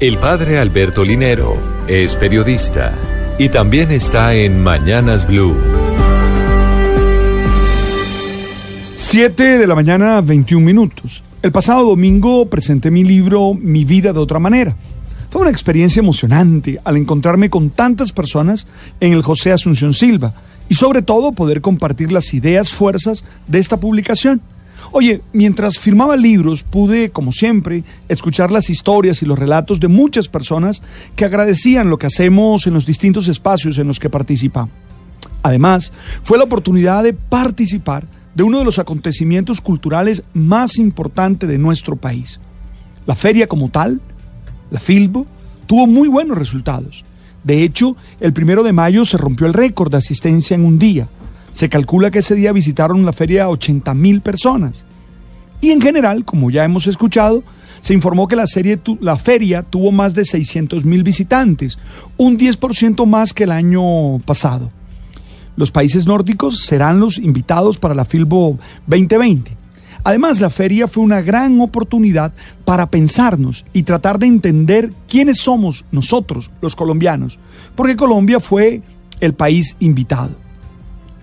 El padre Alberto Linero es periodista y también está en Mañanas Blue. 7 de la mañana, 21 minutos. El pasado domingo presenté mi libro Mi vida de otra manera. Fue una experiencia emocionante al encontrarme con tantas personas en el José Asunción Silva y sobre todo poder compartir las ideas, fuerzas de esta publicación. Oye, mientras firmaba libros pude, como siempre, escuchar las historias y los relatos de muchas personas que agradecían lo que hacemos en los distintos espacios en los que participamos. Además, fue la oportunidad de participar de uno de los acontecimientos culturales más importantes de nuestro país. La feria como tal, la Filbo, tuvo muy buenos resultados. De hecho, el primero de mayo se rompió el récord de asistencia en un día. Se calcula que ese día visitaron la feria 80 mil personas. Y en general, como ya hemos escuchado, se informó que la, serie feria tuvo más de 600 mil visitantes, un 10% más que el año pasado. Los países nórdicos serán los invitados para la Filbo 2020. Además, la feria fue una gran oportunidad para pensarnos y tratar de entender quiénes somos nosotros, los colombianos, porque Colombia fue el país invitado.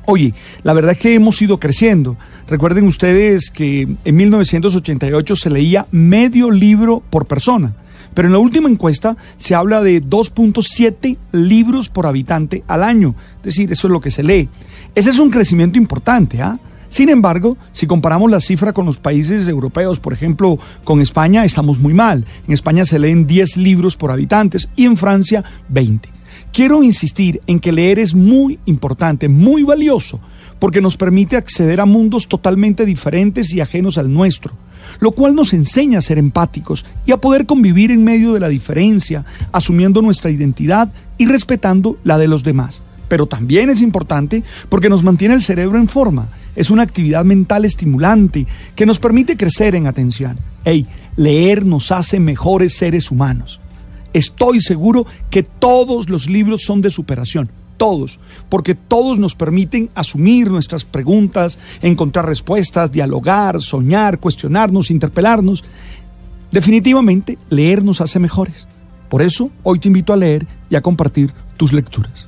Oye, la verdad es que hemos ido creciendo. Recuerden ustedes que en 1988 se leía medio libro por persona, pero en la última encuesta se habla de 2.7 libros por habitante al año. Es decir, eso es lo que se lee. Ese es un crecimiento importante, ¿ah? Sin embargo, si comparamos la cifra con los países europeos, por ejemplo, con España, estamos muy mal. En España se leen 10 libros por habitantes y en Francia 20. Quiero insistir en que leer es muy importante, muy valioso, porque nos permite acceder a mundos totalmente diferentes y ajenos al nuestro, lo cual nos enseña a ser empáticos y a poder convivir en medio de la diferencia, asumiendo nuestra identidad y respetando la de los demás. Pero también es importante porque nos mantiene el cerebro en forma es una actividad mental estimulante que nos permite crecer en atención. Hey, leer nos hace mejores seres humanos. Estoy seguro que todos los libros son de superación, todos, porque todos nos permiten asumir nuestras preguntas, encontrar respuestas, dialogar, soñar, cuestionarnos, interpelarnos. Definitivamente, leer nos hace mejores. Por eso, hoy te invito a leer y a compartir tus lecturas.